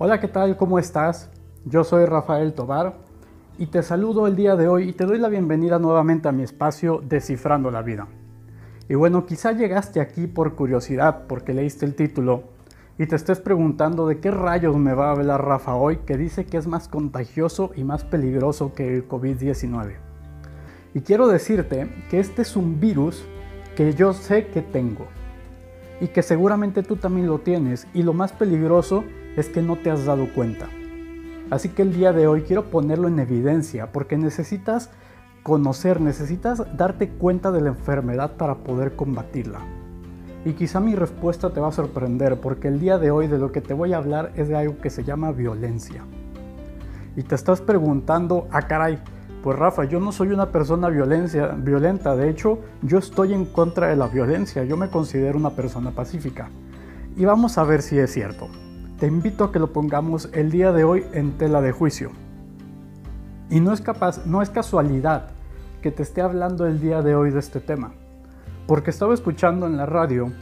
Hola, ¿qué tal? ¿Cómo estás? Yo soy Rafael Tobar y te saludo el día de hoy y te doy la bienvenida nuevamente a mi espacio Descifrando la Vida. Y bueno, quizá llegaste aquí por curiosidad porque leíste el título y te estés preguntando de qué rayos me va a hablar Rafa hoy que dice que es más contagioso y más peligroso que el COVID-19. Y quiero decirte que este es un virus que yo sé que tengo y que seguramente tú también lo tienes y lo más peligroso es que no te has dado cuenta. Así que el día de hoy quiero ponerlo en evidencia porque necesitas conocer, necesitas darte cuenta de la enfermedad para poder combatirla. Y quizá mi respuesta te va a sorprender porque el día de hoy de lo que te voy a hablar es de algo que se llama violencia. Y te estás preguntando, ah caray, pues Rafa, yo no soy una persona violencia, violenta, de hecho yo estoy en contra de la violencia, yo me considero una persona pacífica. Y vamos a ver si es cierto. Te invito a que lo pongamos el día de hoy en tela de juicio. Y no es capaz, no es casualidad que te esté hablando el día de hoy de este tema, porque estaba escuchando en la radio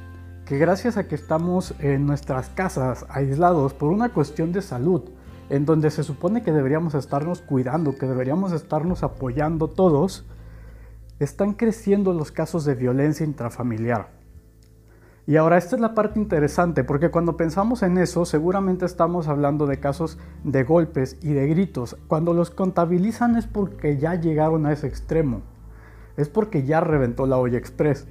que gracias a que estamos en nuestras casas aislados por una cuestión de salud, en donde se supone que deberíamos estarnos cuidando, que deberíamos estarnos apoyando todos, están creciendo los casos de violencia intrafamiliar. Y ahora esta es la parte interesante, porque cuando pensamos en eso, seguramente estamos hablando de casos de golpes y de gritos. Cuando los contabilizan es porque ya llegaron a ese extremo, es porque ya reventó la olla express.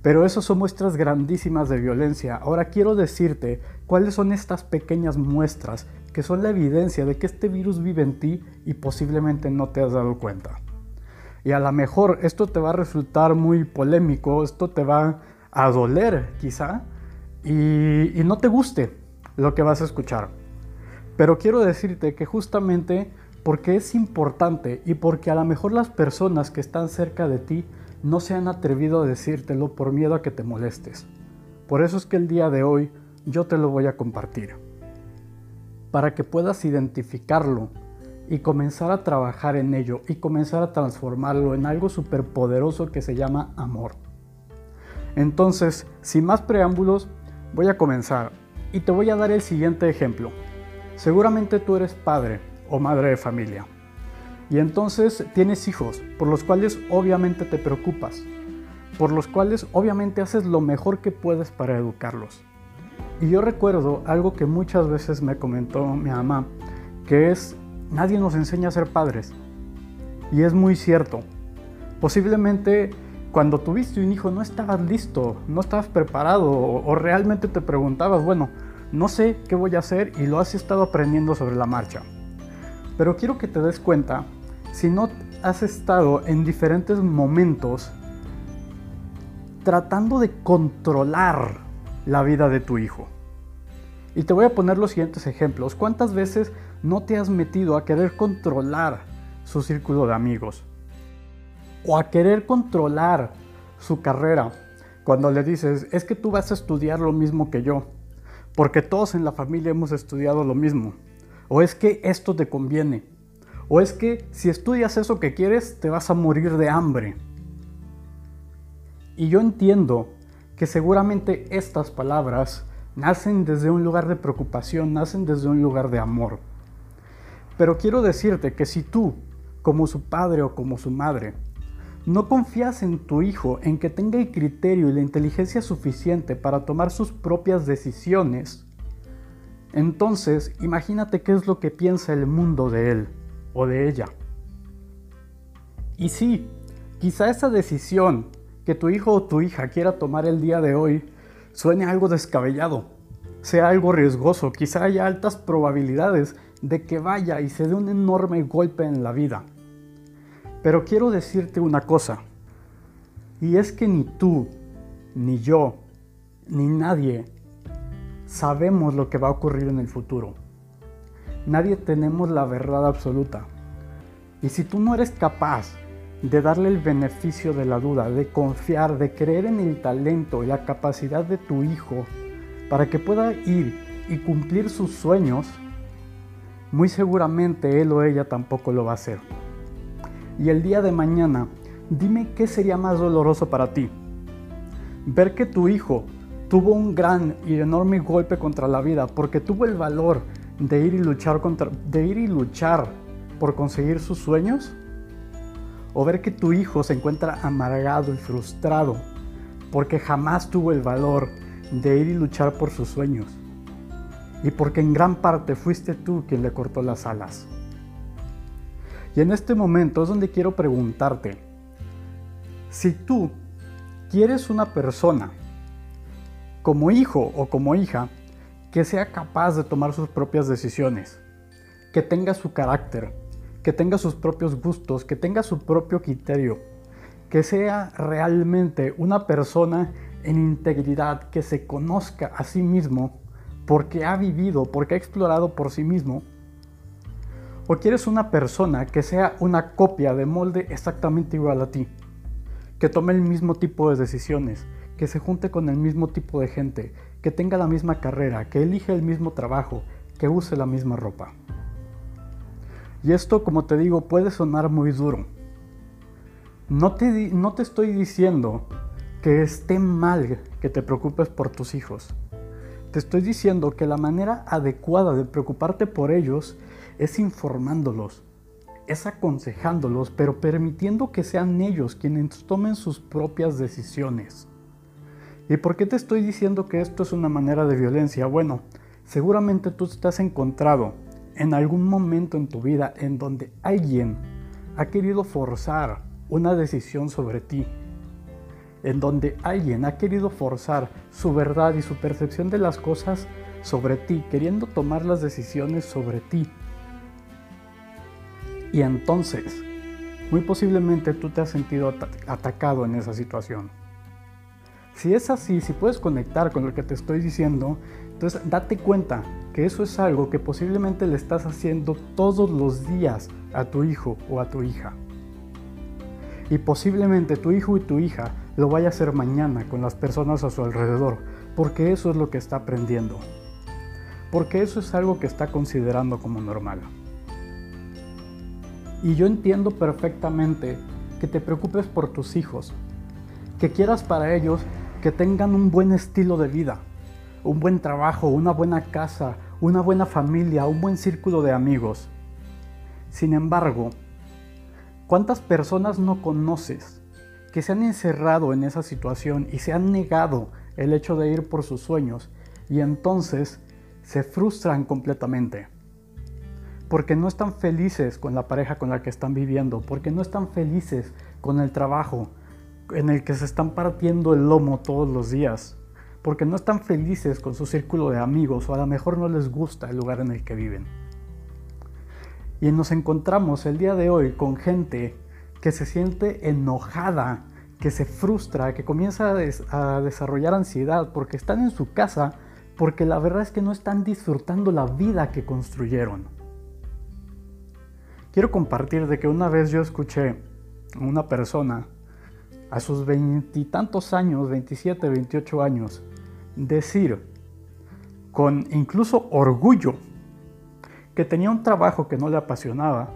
Pero eso son muestras grandísimas de violencia. Ahora quiero decirte cuáles son estas pequeñas muestras que son la evidencia de que este virus vive en ti y posiblemente no te has dado cuenta. Y a lo mejor esto te va a resultar muy polémico, esto te va a doler quizá y, no te guste lo que vas a escuchar. Pero quiero decirte que justamente porque es importante y porque a lo mejor las personas que están cerca de ti no se han atrevido a decírtelo por miedo a que te molestes. Por eso es que el día de hoy yo te lo voy a compartir. Para que puedas identificarlo y comenzar a trabajar en ello y comenzar a transformarlo en algo superpoderoso que se llama amor. Entonces, sin más preámbulos, voy a comenzar y te voy a dar el siguiente ejemplo. Seguramente tú eres padre o madre de familia y entonces tienes hijos por los cuales obviamente te preocupas, por los cuales obviamente haces lo mejor que puedes para educarlos. Y yo recuerdo algo que muchas veces me comentó mi mamá, que es, nadie nos enseña a ser padres. Y es muy cierto. Posiblemente cuando tuviste un hijo no estabas listo, no estabas preparado o, realmente te preguntabas, bueno, no sé qué voy a hacer y lo has estado aprendiendo sobre la marcha. Pero quiero que te des cuenta si no has estado en diferentes momentos tratando de controlar la vida de tu hijo. Y te voy a poner los siguientes ejemplos. ¿Cuántas veces no te has metido a querer controlar su círculo de amigos? O a querer controlar su carrera. Cuando le dices, es que tú vas a estudiar lo mismo que yo. Porque todos en la familia hemos estudiado lo mismo. O es que esto te conviene. O es que si estudias eso que quieres, te vas a morir de hambre. Y yo entiendo que seguramente estas palabras nacen desde un lugar de preocupación, nacen desde un lugar de amor. Pero quiero decirte que si tú, como su padre o como su madre, no confías en tu hijo en que tenga el criterio y la inteligencia suficiente para tomar sus propias decisiones, entonces imagínate qué es lo que piensa el mundo de él o de ella. Y sí, quizá esa decisión que tu hijo o tu hija quiera tomar el día de hoy suene algo descabellado, sea algo riesgoso, quizá haya altas probabilidades de que vaya y se dé un enorme golpe en la vida. Pero quiero decirte una cosa, y es que ni tú, ni yo, ni nadie sabemos lo que va a ocurrir en el futuro. Nadie tenemos la verdad absoluta. Y si tú no eres capaz de darle el beneficio de la duda, de confiar, de creer en el talento y la capacidad de tu hijo para que pueda ir y cumplir sus sueños, muy seguramente él o ella tampoco lo va a hacer. Y el día de mañana, dime qué sería más doloroso para ti. Ver que tu hijo tuvo un gran y enorme golpe contra la vida porque tuvo el valor de ir y luchar contra de ir y luchar por conseguir sus sueños? ¿O ver que tu hijo se encuentra amargado y frustrado porque jamás tuvo el valor de ir y luchar por sus sueños? Y porque en gran parte fuiste tú quien le cortó las alas. Y en este momento es donde quiero preguntarte, si tú quieres una persona como hijo o como hija que sea capaz de tomar sus propias decisiones, que tenga su carácter, que tenga sus propios gustos, que tenga su propio criterio, que sea realmente una persona en integridad, que se conozca a sí mismo porque ha vivido, porque ha explorado por sí mismo, o quieres una persona que sea una copia de molde exactamente igual a ti, que tome el mismo tipo de decisiones, que se junte con el mismo tipo de gente, que tenga la misma carrera, que elige el mismo trabajo, que use la misma ropa. Y esto, como te digo, puede sonar muy duro. No te, no te estoy diciendo que esté mal que te preocupes por tus hijos. Te estoy diciendo que la manera adecuada de preocuparte por ellos es informándolos, es aconsejándolos, pero permitiendo que sean ellos quienes tomen sus propias decisiones. ¿Y por qué te estoy diciendo que esto es una manera de violencia? Bueno, seguramente tú te has encontrado en algún momento en tu vida en donde alguien ha querido forzar una decisión sobre ti, en donde alguien ha querido forzar su verdad y su percepción de las cosas sobre ti, queriendo tomar las decisiones sobre ti. Y entonces, muy posiblemente tú te has sentido atacado en esa situación. Si es así, si puedes conectar con lo que te estoy diciendo, entonces date cuenta que eso es algo que posiblemente le estás haciendo todos los días a tu hijo o a tu hija. Y posiblemente tu hijo y tu hija lo vaya a hacer mañana con las personas a su alrededor, porque eso es lo que está aprendiendo. Porque eso es algo que está considerando como normal. Y yo entiendo perfectamente que te preocupes por tus hijos, que quieras para ellos que tengan un buen estilo de vida, un buen trabajo, una buena casa, una buena familia, un buen círculo de amigos. Sin embargo, ¿cuántas personas no conoces que se han encerrado en esa situación y se han negado el hecho de ir por sus sueños y entonces se frustran completamente? porque no están felices con la pareja con la que están viviendo, porque no están felices con el trabajo en el que se están partiendo el lomo todos los días, porque no están felices con su círculo de amigos o a lo mejor no les gusta el lugar en el que viven. Y nos encontramos el día de hoy con gente que se siente enojada, que se frustra, que comienza a, desarrollar ansiedad porque están en su casa, porque la verdad es que no están disfrutando la vida que construyeron. Quiero compartir de que una vez yo escuché a una persona a sus veintitantos años, 27, 28 años, decir con incluso orgullo que tenía un trabajo que no le apasionaba,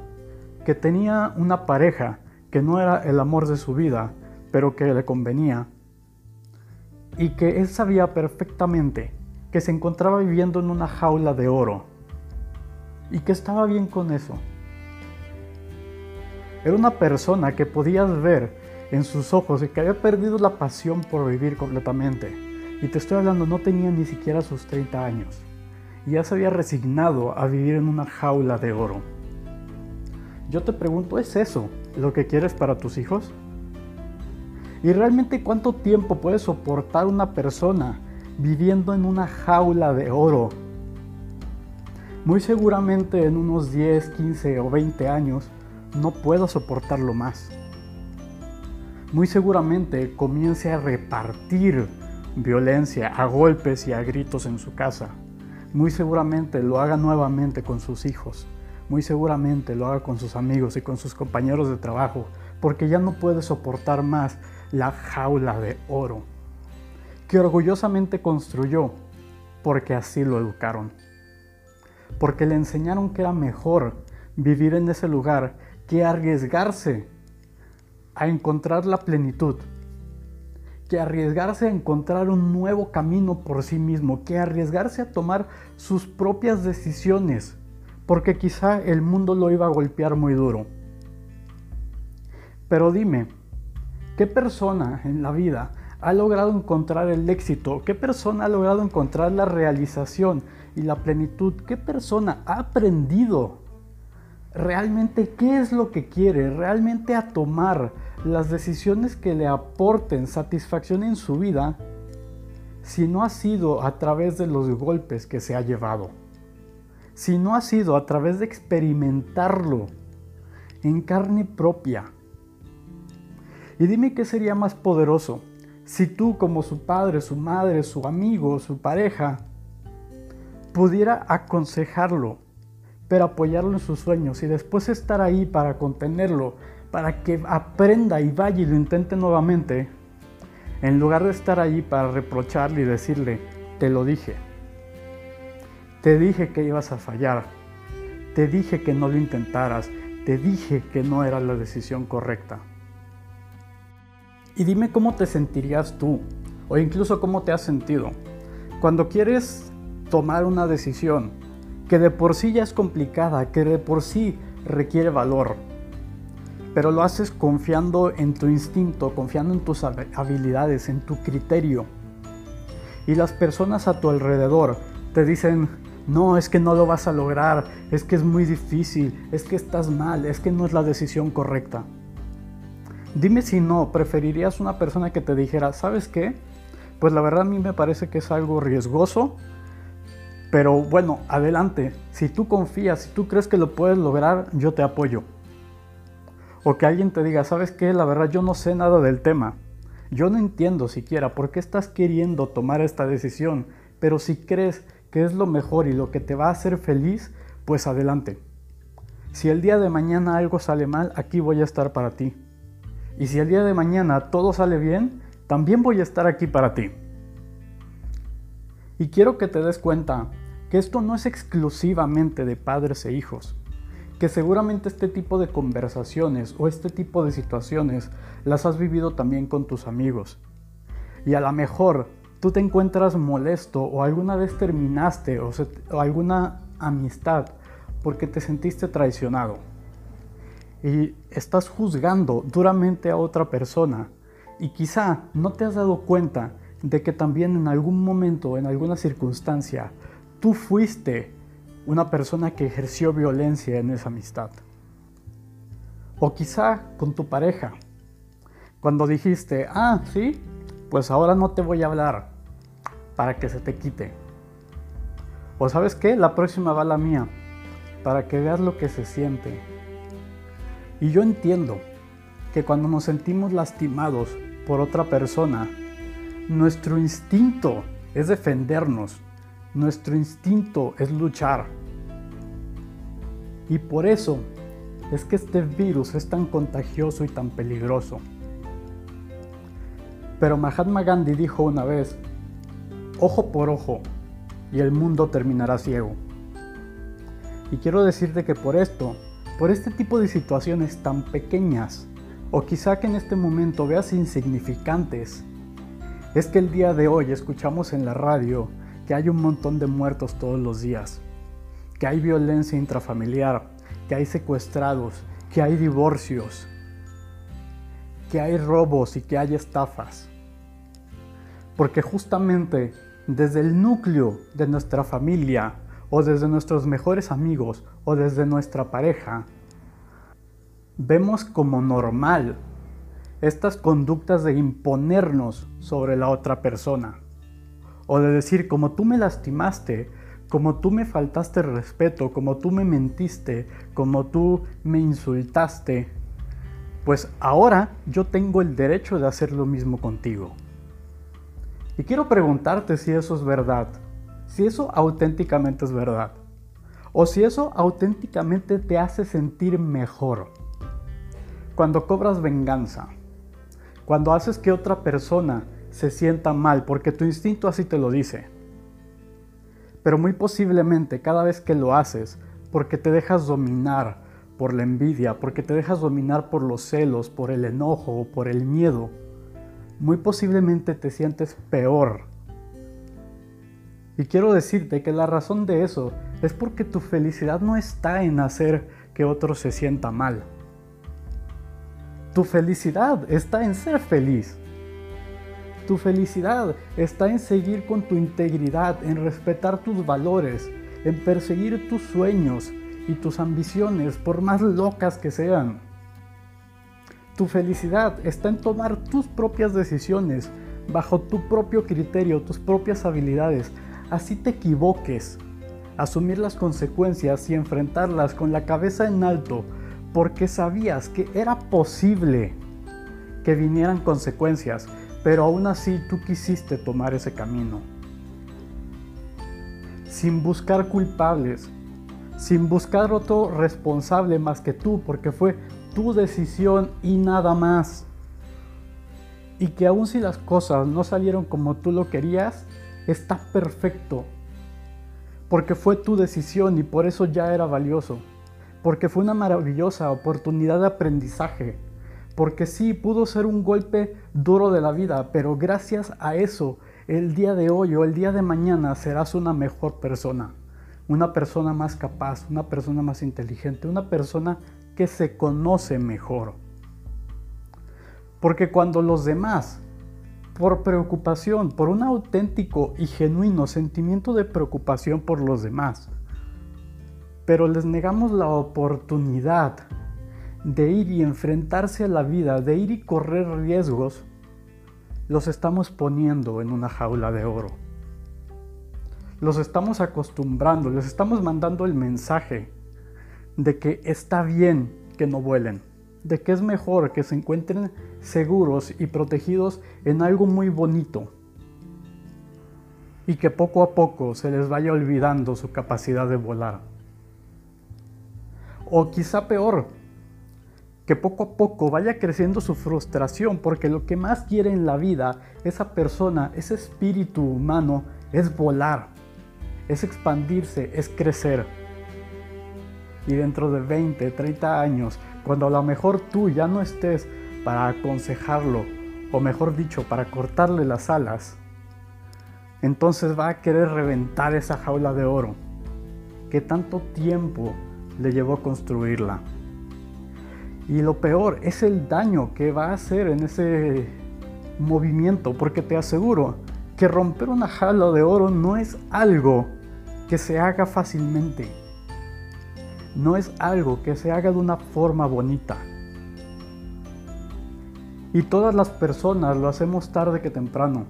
que tenía una pareja que no era el amor de su vida, pero que le convenía, y que él sabía perfectamente que se encontraba viviendo en una jaula de oro, y que estaba bien con eso era una persona que podías ver en sus ojos y que había perdido la pasión por vivir completamente. Y te estoy hablando, no tenía ni siquiera sus 30 años. Y ya se había resignado a vivir en una jaula de oro. Yo te pregunto, ¿es eso lo que quieres para tus hijos? ¿Y realmente cuánto tiempo puede soportar una persona viviendo en una jaula de oro? Muy seguramente en unos 10, 15 o 20 años no puedo soportarlo más. Muy seguramente comience a repartir violencia a golpes y a gritos en su casa. Muy seguramente lo haga nuevamente con sus hijos. Muy seguramente lo haga con sus amigos y con sus compañeros de trabajo, porque ya no puede soportar más la jaula de oro que orgullosamente construyó porque así lo educaron. Porque le enseñaron que era mejor vivir en ese lugar que arriesgarse a encontrar la plenitud, que arriesgarse a encontrar un nuevo camino por sí mismo, que arriesgarse a tomar sus propias decisiones, porque quizá el mundo lo iba a golpear muy duro. Pero dime, ¿qué persona en la vida ha logrado encontrar el éxito? ¿Qué persona ha logrado encontrar la realización y la plenitud? ¿Qué persona ha aprendido realmente qué es lo que quiere? Realmente a tomar las decisiones que le aporten satisfacción en su vida si no ha sido a través de los golpes que se ha llevado, si no ha sido a través de experimentarlo en carne propia. Y dime qué sería más poderoso, si tú como su padre, su madre, su amigo, su pareja, pudiera aconsejarlo, pero apoyarlo en sus sueños y después estar ahí para contenerlo, para que aprenda y vaya y lo intente nuevamente, en lugar de estar allí para reprocharle y decirle, te lo dije, te dije que ibas a fallar, te dije que no lo intentaras, te dije que no era la decisión correcta. Y dime cómo te sentirías tú, o incluso cómo te has sentido, cuando quieres tomar una decisión que de por sí ya es complicada, que de por sí requiere valor, pero lo haces confiando en tu instinto, confiando en tus habilidades, en tu criterio. Y las personas a tu alrededor te dicen, no, es que no lo vas a lograr, es que es muy difícil, es que estás mal, es que no es la decisión correcta. Dime si no, preferirías una persona que te dijera, ¿sabes qué? Pues la verdad a mí me parece que es algo riesgoso, pero bueno, adelante, si tú confías, si tú crees que lo puedes lograr, yo te apoyo. O que alguien te diga, ¿sabes qué? La verdad yo no sé nada del tema. Yo no entiendo siquiera por qué estás queriendo tomar esta decisión, pero si crees que es lo mejor y lo que te va a hacer feliz, pues adelante. Si el día de mañana algo sale mal, aquí voy a estar para ti. Y si el día de mañana todo sale bien, también voy a estar aquí para ti. Y quiero que te des cuenta que esto no es exclusivamente de padres e hijos que seguramente este tipo de conversaciones o este tipo de situaciones las has vivido también con tus amigos. Y a lo mejor tú te encuentras molesto o alguna vez terminaste o, alguna amistad porque te sentiste traicionado. Y estás juzgando duramente a otra persona y quizá no te has dado cuenta de que también en algún momento, en alguna circunstancia, tú fuiste una persona que ejerció violencia en esa amistad. O quizá con tu pareja, cuando dijiste, ah, sí, pues ahora no te voy a hablar para que se te quite. O sabes qué, la próxima va la mía, para que veas lo que se siente. Y yo entiendo que cuando nos sentimos lastimados por otra persona, nuestro instinto es defendernos, nuestro instinto es luchar. Y por eso es que este virus es tan contagioso y tan peligroso. Pero Mahatma Gandhi dijo una vez, ojo por ojo, y el mundo terminará ciego. Y quiero decirte que por esto, por este tipo de situaciones tan pequeñas, o quizá que en este momento veas insignificantes, es que el día de hoy escuchamos en la radio que hay un montón de muertos todos los días, que hay violencia intrafamiliar, que hay secuestrados, que hay divorcios, que hay robos y que hay estafas. Porque justamente desde el núcleo de nuestra familia o desde nuestros mejores amigos o desde nuestra pareja, vemos como normal estas conductas de imponernos sobre la otra persona o de decir, como tú me lastimaste, como tú me faltaste respeto, como tú me mentiste, como tú me insultaste, pues ahora yo tengo el derecho de hacer lo mismo contigo. Y quiero preguntarte si eso es verdad, si eso auténticamente es verdad, o si eso auténticamente te hace sentir mejor. Cuando cobras venganza, cuando haces que otra persona se sienta mal, porque tu instinto así te lo dice. Pero muy posiblemente cada vez que lo haces, porque te dejas dominar por la envidia, porque te dejas dominar por los celos, por el enojo o por el miedo, muy posiblemente te sientes peor. Y quiero decirte que la razón de eso es porque tu felicidad no está en hacer que otro se sienta mal. Tu felicidad está en ser feliz. Tu felicidad está en seguir con tu integridad, en respetar tus valores, en perseguir tus sueños y tus ambiciones, por más locas que sean. Tu felicidad está en tomar tus propias decisiones, bajo tu propio criterio, tus propias habilidades, así te equivoques. Asumir las consecuencias y enfrentarlas con la cabeza en alto, porque sabías que era posible que vinieran consecuencias, pero aún así tú quisiste tomar ese camino. Sin buscar culpables, sin buscar otro responsable más que tú, porque fue tu decisión y nada más. Y que aun si las cosas no salieron como tú lo querías, está perfecto. Porque fue tu decisión y por eso ya era valioso. Porque fue una maravillosa oportunidad de aprendizaje. Porque sí, pudo ser un golpe duro de la vida, pero gracias a eso, el día de hoy o el día de mañana serás una mejor persona. Una persona más capaz, una persona más inteligente, una persona que se conoce mejor. Porque cuando los demás, por preocupación, por un auténtico y genuino sentimiento de preocupación por los demás, pero les negamos la oportunidad de ir y enfrentarse a la vida, de ir y correr riesgos, los estamos poniendo en una jaula de oro. Los estamos acostumbrando, les estamos mandando el mensaje de que está bien que no vuelen, de que es mejor que se encuentren seguros y protegidos en algo muy bonito y que poco a poco se les vaya olvidando su capacidad de volar. O quizá peor, que poco a poco vaya creciendo su frustración porque lo que más quiere en la vida esa persona, ese espíritu humano, es volar, es expandirse, es crecer y dentro de 20, 30 años, cuando a lo mejor tú ya no estés para aconsejarlo, o mejor dicho, para cortarle las alas, entonces va a querer reventar esa jaula de oro que tanto tiempo le llevó a construirla. Y lo peor es el daño que va a hacer en ese movimiento, porque te aseguro que romper una jaula de oro no es algo que se haga fácilmente no es algo que se haga de una forma bonita. Y todas las personas lo hacemos tarde que temprano.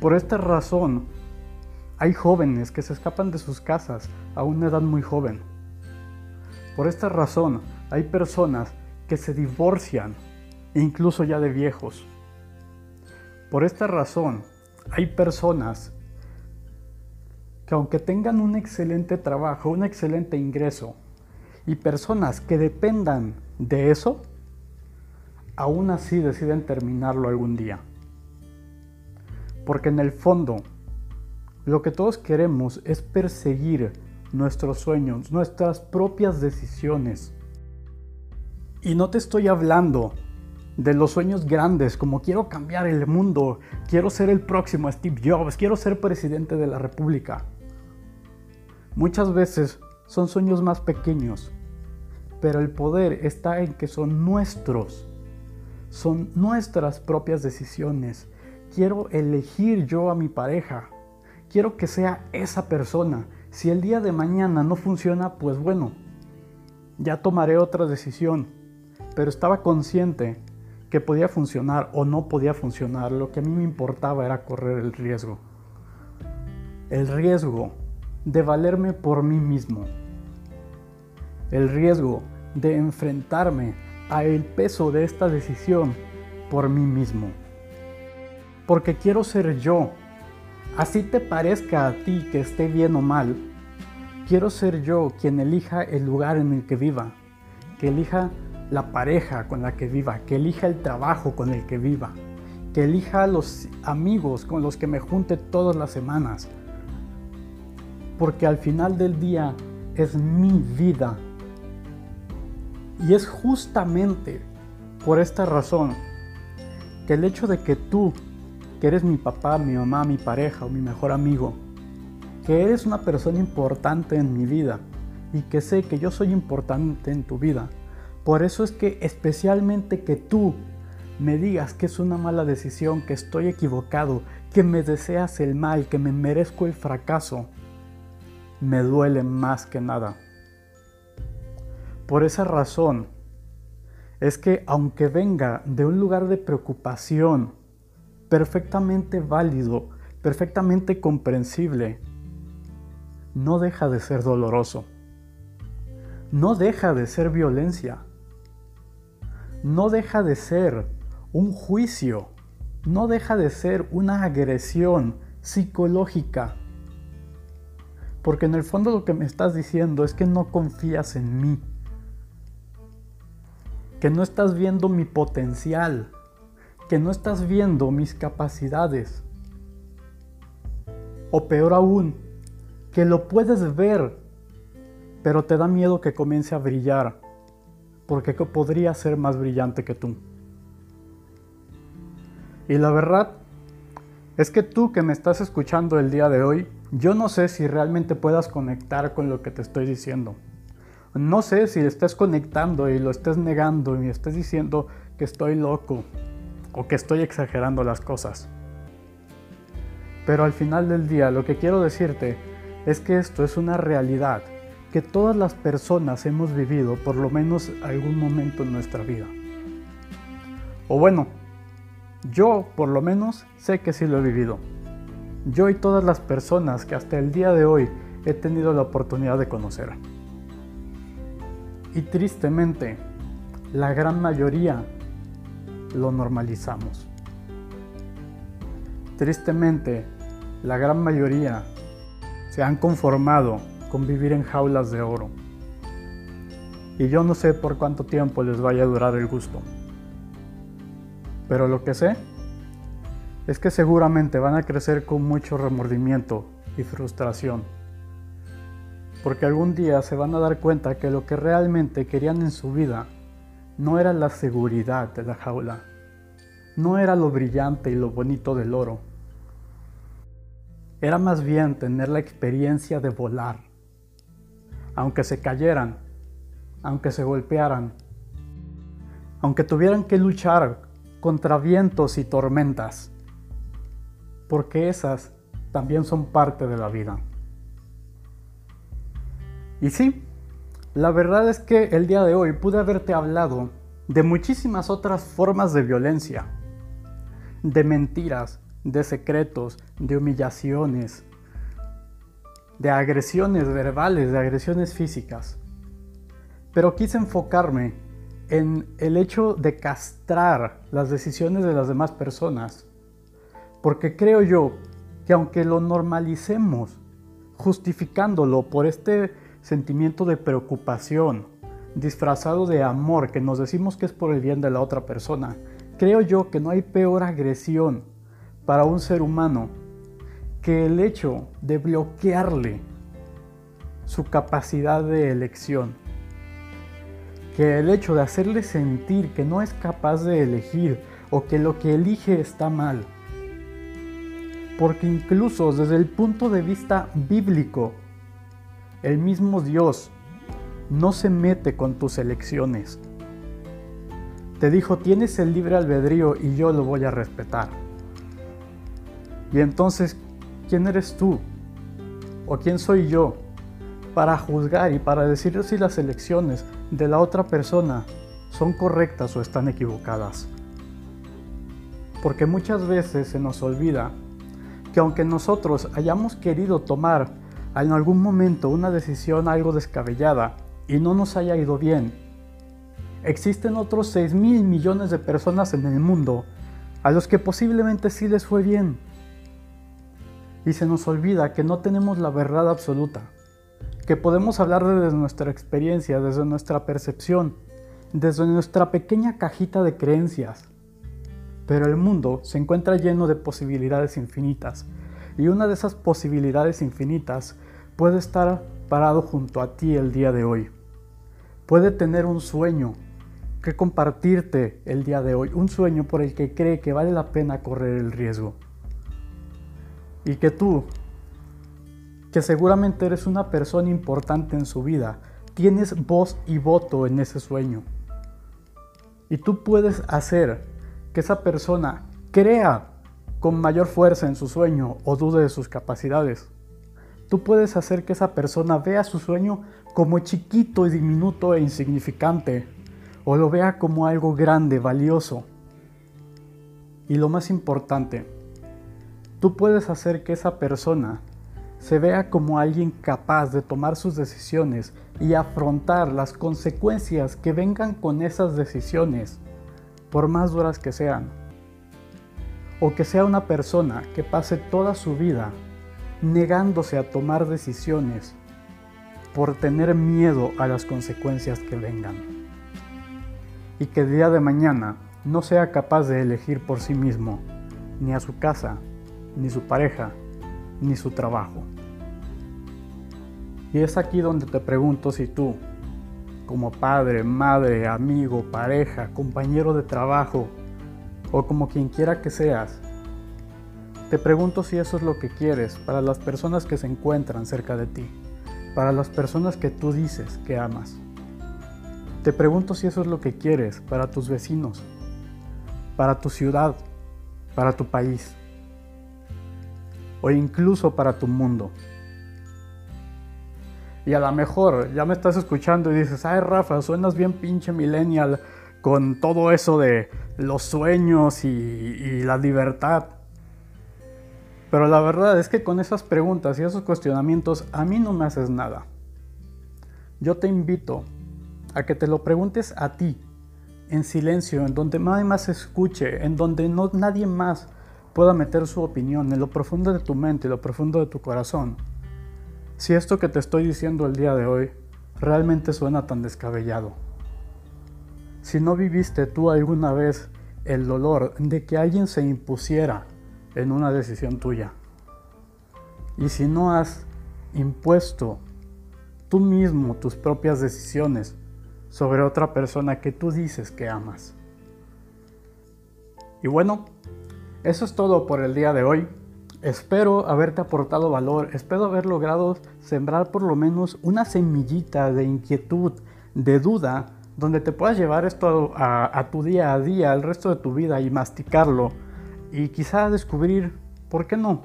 Por esta razón, hay jóvenes que se escapan de sus casas a una edad muy joven. Por esta razón, hay personas que se divorcian, incluso ya de viejos. Por esta razón, hay personas aunque tengan un excelente trabajo, un excelente ingreso y personas que dependan de eso, aún así deciden terminarlo algún día. Porque en el fondo, lo que todos queremos es perseguir nuestros sueños, nuestras propias decisiones. Y no te estoy hablando de los sueños grandes, como quiero cambiar el mundo, quiero ser el próximo Steve Jobs, quiero ser presidente de la República. Muchas veces son sueños más pequeños, pero el poder está en que son nuestros, son nuestras propias decisiones. Quiero elegir yo a mi pareja, quiero que sea esa persona. Si el día de mañana no funciona, pues bueno, ya tomaré otra decisión, pero estaba consciente que podía funcionar o no podía funcionar. Lo que a mí me importaba era correr el riesgo. El riesgo de valerme por mí mismo. El riesgo de enfrentarme a el peso de esta decisión por mí mismo. Porque quiero ser yo. Así te parezca a ti que esté bien o mal. Quiero ser yo quien elija el lugar en el que viva. Que elija la pareja con la que viva. Que elija el trabajo con el que viva. Que elija los amigos con los que me junte todas las semanas porque al final del día es mi vida. Y es justamente por esta razón que el hecho de que tú, que eres mi papá, mi mamá, mi pareja o mi mejor amigo, que eres una persona importante en mi vida y que sé que yo soy importante en tu vida, por eso es que especialmente que tú me digas que es una mala decisión, que estoy equivocado, que me deseas el mal, que me merezco el fracaso, me duele más que nada. Por esa razón, es que aunque venga de un lugar de preocupación, perfectamente válido, perfectamente comprensible, no deja de ser doloroso. No deja de ser violencia. No deja de ser un juicio. No deja de ser una agresión psicológica. Porque en el fondo lo que me estás diciendo es que no confías en mí que no estás viendo mi potencial, que no estás viendo mis capacidades. O peor aún, que lo puedes ver, pero te da miedo que comience a brillar, porque podría ser más brillante que tú. Y la verdad es que tú que me estás escuchando el día de hoy, yo no sé si realmente puedas conectar con lo que te estoy diciendo. No sé si estés conectando y lo estés negando y estés diciendo que estoy loco o que estoy exagerando las cosas. Pero al final del día lo que quiero decirte es que esto es una realidad que todas las personas hemos vivido por lo menos algún momento en nuestra vida. O bueno, yo por lo menos sé que sí lo he vivido. Yo y todas las personas que hasta el día de hoy he tenido la oportunidad de conocer. Y tristemente, la gran mayoría lo normalizamos. Tristemente, la gran mayoría se han conformado con vivir en jaulas de oro. Y yo no sé por cuánto tiempo les vaya a durar el gusto. Pero lo que sé es que seguramente van a crecer con mucho remordimiento y frustración. Porque algún día se van a dar cuenta que lo que realmente querían en su vida no era la seguridad de la jaula, no era lo brillante y lo bonito del oro, era más bien tener la experiencia de volar, aunque se cayeran, aunque se golpearan, aunque tuvieran que luchar contra vientos y tormentas, porque esas también son parte de la vida. Y sí, la verdad es que el día de hoy pude haberte hablado de muchísimas otras formas de violencia, de mentiras, de secretos, de humillaciones, de agresiones verbales, de agresiones físicas. Pero quise enfocarme en el hecho de castrar las decisiones de las demás personas, porque creo yo que aunque lo normalicemos, justificándolo por este sentimiento de preocupación, disfrazado de amor, que nos decimos que es por el bien de la otra persona. Creo yo que no hay peor agresión para un ser humano que el hecho de bloquearle su capacidad de elección. Que el hecho de hacerle sentir que no es capaz de elegir o que lo que elige está mal. Porque incluso desde el punto de vista bíblico, el mismo Dios no se mete con tus elecciones. Te dijo, tienes el libre albedrío y yo lo voy a respetar. Y entonces, ¿quién eres tú? ¿O quién soy yo para juzgar y para decir si las elecciones de la otra persona son correctas o están equivocadas? Porque muchas veces se nos olvida que aunque nosotros hayamos querido tomar en algún momento una decisión algo descabellada y no nos haya ido bien, existen otros 6 mil millones de personas en el mundo a los que posiblemente sí les fue bien. Y se nos olvida que no tenemos la verdad absoluta, que podemos hablar desde nuestra experiencia, desde nuestra percepción, desde nuestra pequeña cajita de creencias. Pero el mundo se encuentra lleno de posibilidades infinitas y una de esas posibilidades infinitas puede estar parado junto a ti el día de hoy. Puede tener un sueño que compartirte el día de hoy, un sueño por el que cree que vale la pena correr el riesgo. Y que tú, que seguramente eres una persona importante en su vida, tienes voz y voto en ese sueño. Y tú puedes hacer que esa persona crea con mayor fuerza en su sueño o dude de sus capacidades. Tú puedes hacer que esa persona vea su sueño como chiquito y diminuto e insignificante, o lo vea como algo grande, valioso. Y lo más importante, tú puedes hacer que esa persona se vea como alguien capaz de tomar sus decisiones y afrontar las consecuencias que vengan con esas decisiones, por más duras que sean. O que sea una persona que pase toda su vida negándose a tomar decisiones por tener miedo a las consecuencias que vengan. Y que día de mañana no sea capaz de elegir por sí mismo ni a su casa, ni su pareja, ni su trabajo. Y es aquí donde te pregunto si tú, como padre, madre, amigo, pareja, compañero de trabajo, o como quien quiera que seas, te pregunto si eso es lo que quieres para las personas que se encuentran cerca de ti, para las personas que tú dices que amas. Te pregunto si eso es lo que quieres para tus vecinos, para tu ciudad, para tu país o incluso para tu mundo. Y a lo mejor ya me estás escuchando y dices, ay Rafa, suenas bien pinche millennial con todo eso de los sueños y, la libertad. Pero la verdad es que con esas preguntas y esos cuestionamientos a mí no me haces nada. Yo te invito a que te lo preguntes a ti, en silencio, en donde nadie más escuche, en donde no, nadie más pueda meter su opinión en lo profundo de tu mente, en lo profundo de tu corazón si esto que te estoy diciendo el día de hoy realmente suena tan descabellado. Si no viviste tú alguna vez el dolor de que alguien se impusiera en una decisión tuya. Y si no has impuesto tú mismo tus propias decisiones sobre otra persona que tú dices que amas. Y bueno, eso es todo por el día de hoy. Espero haberte aportado valor, espero haber logrado sembrar por lo menos una semillita de inquietud, de duda, donde te puedas llevar esto a, tu día a día, al resto de tu vida y masticarlo y quizá descubrir, ¿por qué no?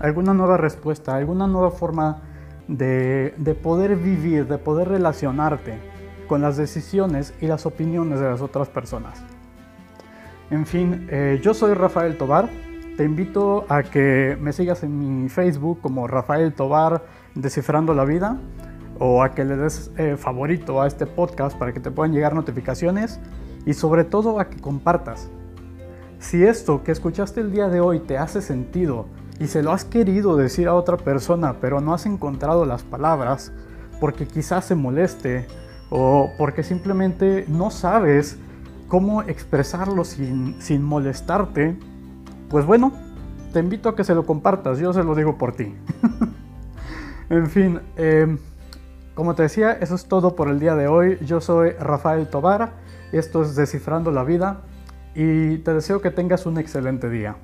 Alguna nueva respuesta, alguna nueva forma de, poder vivir, de poder relacionarte con las decisiones y las opiniones de las otras personas. En fin, eh, yo soy Rafael Tobar te invito a que me sigas en mi Facebook como Rafael Tobar Descifrando la Vida o a que le des eh, favorito a este podcast para que te puedan llegar notificaciones y sobre todo a que compartas. Si esto que escuchaste el día de hoy te hace sentido y se lo has querido decir a otra persona pero no has encontrado las palabras porque quizás se moleste o porque simplemente no sabes cómo expresarlo sin, sin molestarte, pues bueno, te invito a que se lo compartas, yo se lo digo por ti. en fin, em, como te decía, eso es todo por el día de hoy. Yo soy Rafael Tobar, esto es Descifrando la Vida y te deseo que tengas un excelente día.